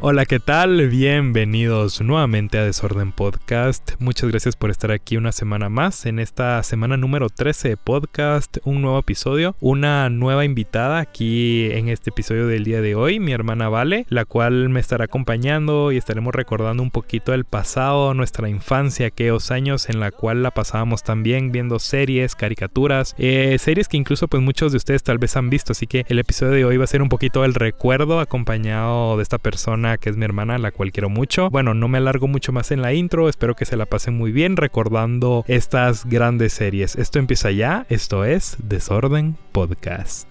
Hola, ¿qué tal? Bienvenidos nuevamente a Desorden Podcast. Muchas gracias por estar aquí una semana más en esta semana número 13 de podcast, un nuevo episodio, una nueva invitada aquí en este episodio del día de hoy, mi hermana Vale, la cual me estará acompañando y estaremos recordando un poquito el pasado, nuestra infancia, aquellos años en la cual la pasábamos también viendo series, caricaturas, eh, series que incluso pues muchos de ustedes tal vez han visto, así que el episodio de hoy va a ser un poquito el recuerdo acompañado de esta persona que es mi hermana, la cual quiero mucho. Bueno, no me alargo mucho más en la intro, espero que se la pasen muy bien recordando estas grandes series. Esto empieza ya, esto es Desorden Podcast.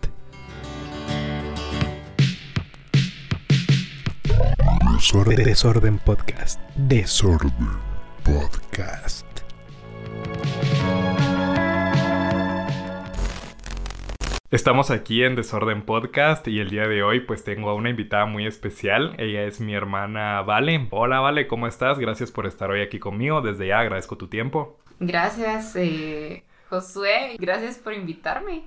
Desorden, Desorden Podcast. Desorden Podcast. Estamos aquí en Desorden Podcast y el día de hoy pues tengo a una invitada muy especial. Ella es mi hermana Vale. Hola Vale, ¿cómo estás? Gracias por estar hoy aquí conmigo. Desde ya agradezco tu tiempo. Gracias eh, Josué, gracias por invitarme.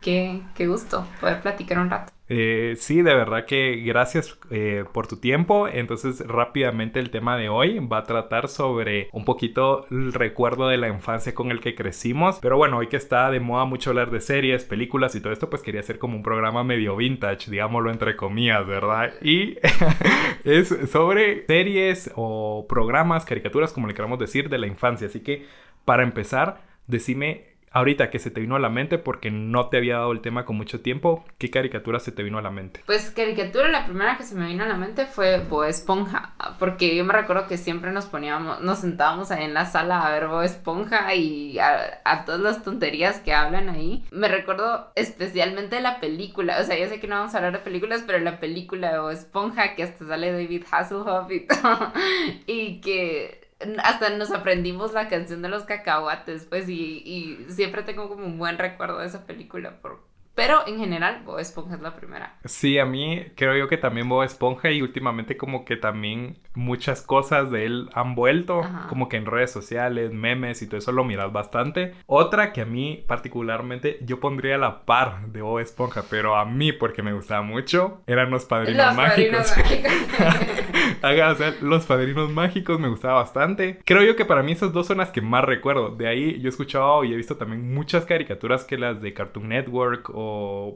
Qué, qué gusto poder platicar un rato. Eh, sí, de verdad que gracias eh, por tu tiempo. Entonces, rápidamente el tema de hoy va a tratar sobre un poquito el recuerdo de la infancia con el que crecimos. Pero bueno, hoy que está de moda mucho hablar de series, películas y todo esto, pues quería hacer como un programa medio vintage, digámoslo entre comillas, ¿verdad? Y es sobre series o programas, caricaturas, como le queramos decir, de la infancia. Así que, para empezar, decime ahorita que se te vino a la mente porque no te había dado el tema con mucho tiempo, ¿qué caricatura se te vino a la mente? Pues caricatura, la primera que se me vino a la mente fue Bob Esponja, porque yo me recuerdo que siempre nos poníamos, nos sentábamos ahí en la sala a ver Bob Esponja y a, todas las tonterías que hablan ahí. Me recuerdo especialmente la película, o sea, yo sé que no vamos a hablar de películas, pero la película de Bob Esponja, que hasta sale David Hasselhoff y todo, y que hasta nos aprendimos la canción de los cacahuates, pues, y, y siempre tengo como un buen recuerdo de esa película por, pero en general, Bob Esponja es la primera. Sí, a mí creo yo que también Bob Esponja y últimamente como que también muchas cosas de él han vuelto, como que en redes sociales, memes y todo eso lo miras bastante. Otra que a mí particularmente yo pondría la par de Bob Esponja, pero a mí porque me gustaba mucho, eran los padrinos los mágicos. Padrinos mágicos. los padrinos mágicos me gustaba bastante. Creo yo que para mí esas dos son las que más recuerdo. De ahí yo he escuchado y he visto también muchas caricaturas que las de Cartoon Network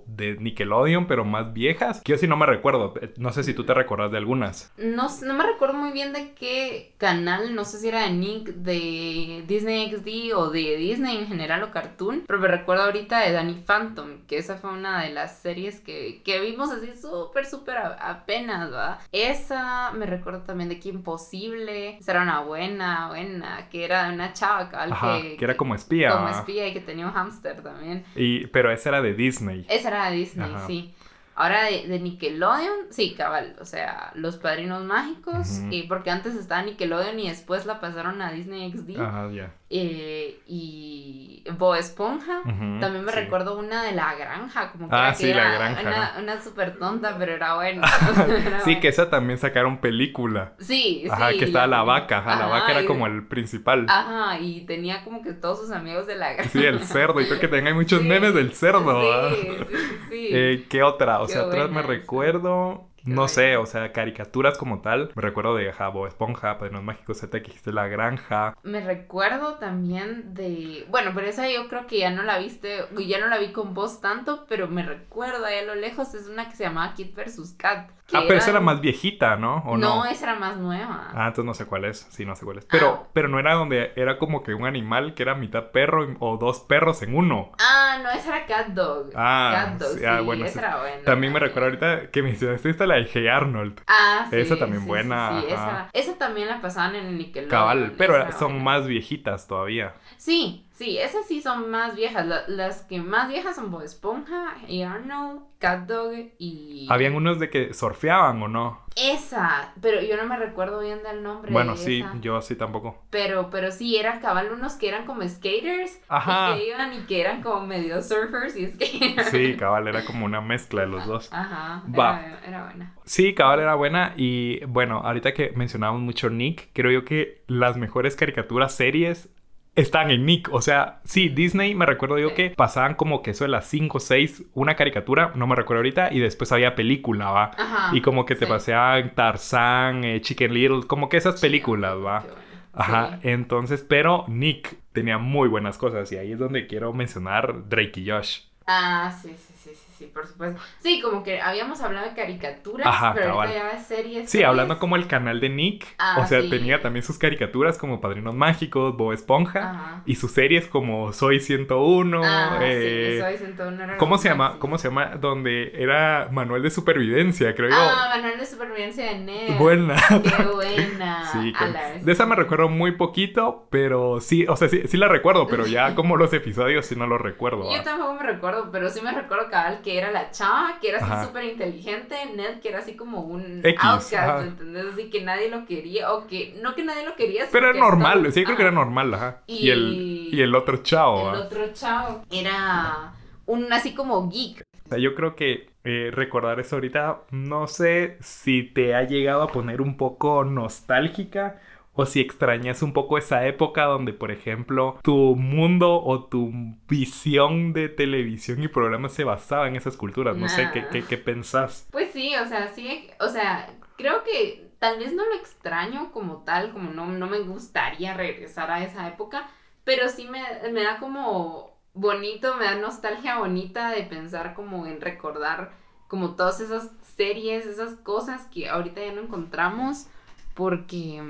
de Nickelodeon, pero más viejas. Que yo sí no me recuerdo. No sé si tú te recuerdas de algunas. No, no me recuerdo muy bien de qué canal, no sé si era de Nick, de Disney XD o de Disney en general o Cartoon, pero me recuerdo ahorita de Danny Phantom, que esa fue una de las series que, que vimos así súper, súper apenas, ¿va? Esa me recuerdo también de que Imposible, esa era una buena, buena, que era una chava que, que era como espía. Como espía y que tenía un hámster también. Y, pero esa era de Disney. Esa era de Disney, sí. Ahora de, Nickelodeon, sí, cabal, o sea, Los Padrinos Mágicos, y porque antes estaba Nickelodeon y después la pasaron a Disney XD. Ajá, ya. Eh, y Bo Esponja. También me recuerdo una de la granja, como que, ah, era la granja, una, una súper tonta, pero era buena. sí, que esa también sacaron película. Sí, Ajá, que estaba la vaca, ajá, la vaca era como el principal. Ajá, y tenía como que todos sus amigos de la granja. Sí, el cerdo, y creo que tenga muchos memes del cerdo. Sí, sí, sí. Eh, ¿Qué otra? O sea, atrás me recuerdo no sé, o sea, caricaturas como tal. Me recuerdo de Jabo Esponja, Padrinos Mágicos Z, que dijiste La Granja. Me recuerdo también de. Bueno, pero esa yo creo que ya no la viste, ya no la vi con voz tanto, pero me recuerdo ahí a lo lejos, es una que se llamaba Kid vs. Cat. Ah, pero esa era más viejita, ¿no? ¿O no, no, esa era más nueva. Ah, entonces no sé cuál es. Sí, no sé cuál es. Pero, ah. pero no era donde era como que un animal que era mitad perro o dos perros en uno. Ah, no, esa era Cat Dog. Ah, Cat Dog, sí, ah, bueno, esa era buena. También me recuerdo ahorita que me hiciste esta la de Hey Arnold. Ah, sí. Esa también buena. Sí, esa, esa, también la pasaban en el Nickelodeon. Cabal, pero son más viejitas todavía. Sí, sí, esas sí son más viejas. las que más viejas son Bob Esponja, y Arnold, Cat Dog y... Habían unos de que surfeaban o no. Esa, pero yo no me recuerdo bien del nombre. Bueno, sí, yo sí tampoco. Pero, pero sí, eran cabal unos que eran como skaters. Ajá. Y que iban y que eran como medio surfers y skaters. Sí, cabal, era como una mezcla de los dos. Ajá. Era, era buena. Sí, cabal era buena. Y bueno, ahorita que mencionábamos mucho Nick, creo yo que las mejores caricaturas series están en Nick. O sea, sí, Disney, me recuerdo yo que pasaban como que eso de las 5 o 6, una caricatura, no me recuerdo ahorita, y después había película, ¿va? Ajá, y como que te sí. paseaban Tarzán, eh, Chicken Little, como que esas películas, ¿va? Bueno. Ajá, Sí. entonces, pero Nick tenía muy buenas cosas y ahí es donde quiero mencionar Drake y Josh. Ah, sí, sí, sí, por supuesto. Sí, como que habíamos hablado de caricaturas, Ajá, pero cabal. ahorita ya series. Sí, series. hablando como el canal de Nick, Ah, o sea, sí. tenía también sus caricaturas como Padrinos Mágicos, Bob Esponja Ajá. y sus series como Soy 101, Ah, eh, sí, Soy 101 era ¿Cómo se llama? ¿Cómo se llama? Donde era manual de supervivencia, creo yo. Ah, Manual de Supervivencia de Ned. Buena. Qué buena. Sí, A con- la vez. de esa me recuerdo muy poquito, pero sí, o sea, sí, sí la recuerdo, pero ya como los episodios sí no los recuerdo. Yo tampoco me recuerdo, pero sí me recuerdo cabal que era la chava, que era así súper inteligente, Ned que era así como un X, outcast, ajá. ¿entendés? Así que nadie lo quería, o que, no que nadie lo quería, Pero era normal, sí, creo que era normal, ajá. Y, el, Y- el otro chavo, El otro chavo era un así como geek. O sea, yo creo que eh, recordar eso ahorita, no sé si te ha llegado a poner un poco nostálgica o si extrañas un poco esa época donde, por ejemplo, tu mundo o tu visión de televisión y programas se basaba en esas culturas. No sé, ¿qué, qué, qué pensás? Pues sí, o sea, sí, o sea, creo que tal vez no lo extraño como tal, como no, no me gustaría regresar a esa época, pero sí me, me da como bonito, me da nostalgia bonita de pensar como en recordar como todas esas series, esas cosas que ahorita ya no encontramos, porque,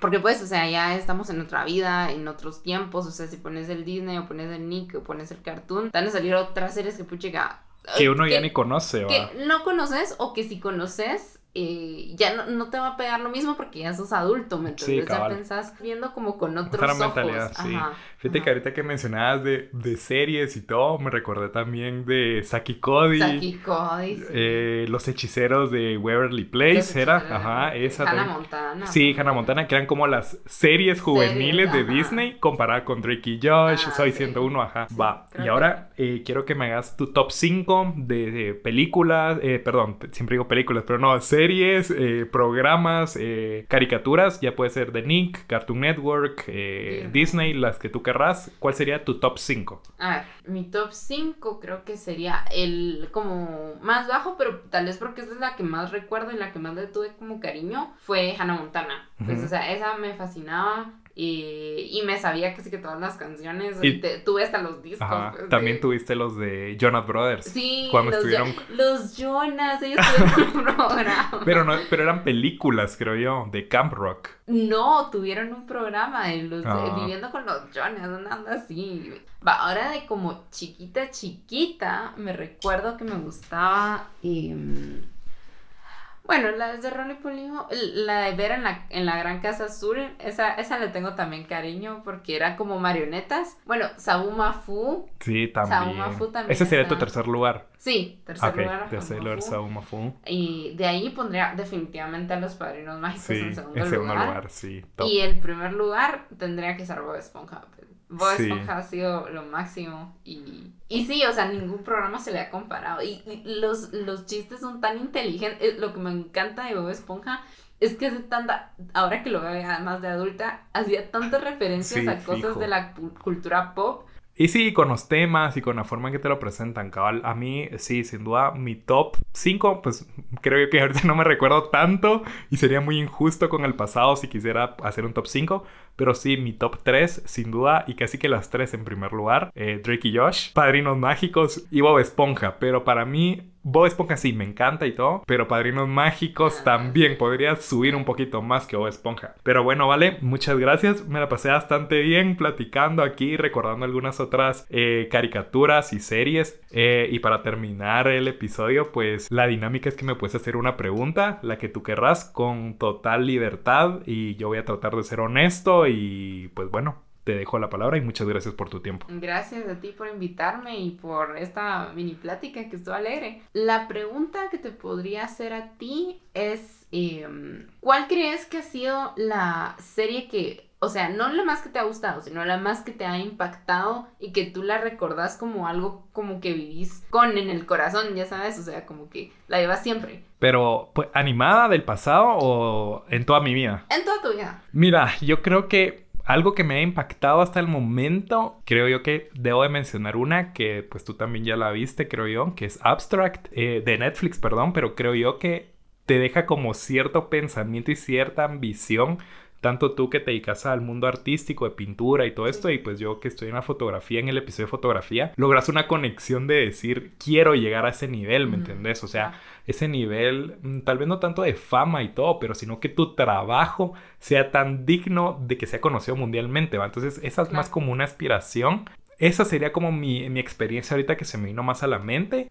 porque pues, o sea, ya estamos en otra vida, en otros tiempos, o sea, si pones el Disney o pones el Nick o pones el Cartoon, van a salir otras series que puchica... Que uno ya ni conoce, ¿va? que no conoces o que si conoces eh, ya no, no te va a pegar lo mismo porque ya sos adulto, ¿me Sí, entiendes? ya pensás viendo como con otros Otra ojos. mentalidad, sí. Ajá, Fíjate ajá. que ahorita que mencionabas de, de series y todo, me recordé también de Saki Cody. Saki Cody, sí. eh, los hechiceros de Waverly Place, era, ajá, esa Hannah también. Montana. Sí, Hannah Montana, que eran como las series juveniles de. Disney comparada con Drake y Josh, Ah, Soy sí. 101, ajá. Va. creo Y que- ahora eh, quiero que me hagas tu top 5 de, de películas, eh, perdón, siempre digo películas, pero no, series, eh, programas, eh, caricaturas, ya puede ser de Nick, Cartoon Network, eh. Disney, las que tú querrás. ¿Cuál sería tu top 5? A ver, mi top 5 creo que sería el como más bajo, pero tal vez porque esa es la que más recuerdo y la que más le tuve como cariño, fue Hannah Montana. Pues, Ujú. o sea, esa me fascinaba y, y me sabía casi que todas las canciones. Y- te- tuve hasta los discos. Ajá. pues, También de- tuviste los de Jonas Brothers. Sí, Cuando los, estuvieron- Jo- los Jonas, ellos tuvieron un programa. Pero, no, pero eran películas, creo yo, de Camp Rock. No, tuvieron un programa de los de Ah. viviendo con los Jonas, una onda así. Va, ahora de como chiquita, chiquita, me recuerdo que me gustaba. em, bueno, la de Ronnie Polijo, la de ver en la, en la Gran Casa Azul, esa, esa le tengo también cariño porque era como marionetas. Bueno, Sabu Mafu, Sí, también. Mafu también Ese sería tu tercer lugar. sí, tercer ok, lugar. tercer lugar, Mafu. Saúl Mafu. Y de ahí pondría definitivamente a los padrinos mágicos Sí, en segundo, en segundo lugar. lugar, sí. top. Y el primer lugar tendría que ser Bob Esponja. Bob Sí. Esponja ha sido lo máximo. Y, y sí, o sea, ningún programa se le ha comparado. Y, y los, los chistes son tan inteligentes. Eh, Lo que me encanta de Bob Esponja es que hace tanta. Ahora que lo veo ya más de adulta, hacía tantas referencias Sí, a cosas fijo. de la cu- cultura pop. Y sí, con los temas y con la forma en que te lo presentan, cabal. A mí, sí, sin duda, mi top 5, pues creo que ahorita no me recuerdo tanto y sería muy injusto con el pasado si quisiera hacer un top 5. Pero sí, mi top 3, sin duda, y casi que las 3 en primer lugar, eh, Drake y Josh, Padrinos Mágicos y Bob Esponja. Pero para mí, Bob Esponja sí, me encanta y todo, pero Padrinos Mágicos Ah. también podría subir un poquito más que Bob Esponja. Pero bueno, vale, muchas gracias, me la pasé bastante bien platicando aquí, recordando algunas otras eh, caricaturas y series. Eh, y para terminar el episodio, pues la dinámica es que me puedes hacer una pregunta, la que tú querrás, con total libertad y yo voy a tratar de ser honesto y pues bueno. Te dejo la palabra y muchas gracias por tu tiempo. Gracias a ti por invitarme y por esta mini plática que estuvo alegre. La pregunta que te podría hacer a ti es, em, ¿cuál crees que ha sido la serie que, o sea, no la más que te ha gustado, sino la más que te ha impactado y que tú la recordás como algo como que vivís con en el corazón, ya sabes, o sea, como que la llevas siempre, Pero, pues, ¿animada del pasado o en toda mi vida? en toda tu vida? Mira, yo creo que algo que me ha impactado hasta el momento, creo yo que debo de mencionar una que pues tú también ya la viste, creo yo, que es Abstract, eh, de Netflix, perdón, pero creo yo que te deja como cierto pensamiento y cierta ambición tanto tú que te dedicas al mundo artístico, de pintura y todo esto, y pues yo que estoy en la fotografía, en el episodio de fotografía, logras una conexión de decir, quiero llegar a ese nivel, ¿me entendés? O sea, ese nivel, mm, tal vez no tanto de fama y todo, pero sino que tu trabajo sea tan digno de que sea conocido mundialmente, ¿va? Entonces, esa es más como una aspiración. Esa sería como mi, mi experiencia ahorita que se me vino más a la mente.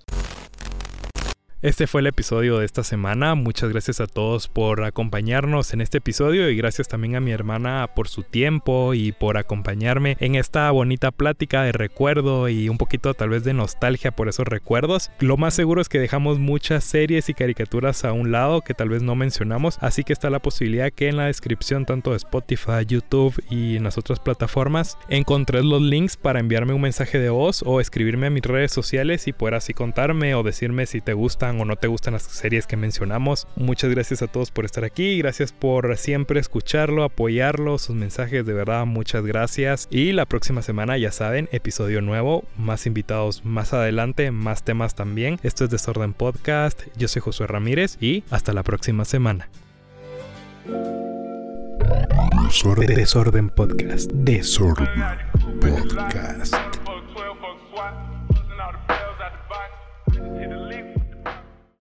Este fue el episodio de esta semana. Muchas gracias a todos por acompañarnos en este episodio y gracias también a mi hermana por su tiempo y por acompañarme en esta bonita plática de recuerdo y un poquito tal vez de nostalgia por esos recuerdos. Lo más seguro es que dejamos muchas series y caricaturas a un lado que tal vez no mencionamos, así que está la posibilidad que en la descripción tanto de Spotify, YouTube y en las otras plataformas encontré los links para enviarme un mensaje de voz o escribirme a mis redes sociales y poder así contarme o decirme si te o no te gustan las series que mencionamos. Muchas gracias a todos por estar aquí, gracias por siempre escucharlo, apoyarlo, sus mensajes, de verdad, muchas gracias. Y la próxima semana, ya saben, episodio nuevo, más invitados más adelante, más temas también. Esto es Desorden Podcast, yo soy Josué Ramírez y hasta la próxima semana. Desorden, Desorden Podcast. Desorden Podcast.